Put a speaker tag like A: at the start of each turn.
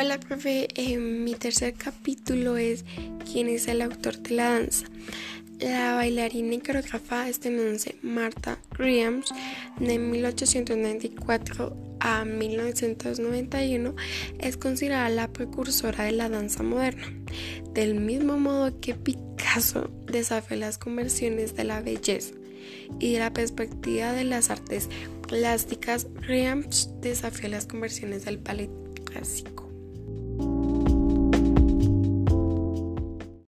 A: Hola, profe. Eh, mi tercer capítulo es ¿Quién es el autor de la danza? La bailarina y coreógrafa estadounidense Martha Graham, de 1894 a 1991, es considerada la precursora de la danza moderna. Del mismo modo que Picasso desafió las conversiones de la belleza y de la perspectiva de las artes plásticas, Graham desafió las conversiones del ballet clásico.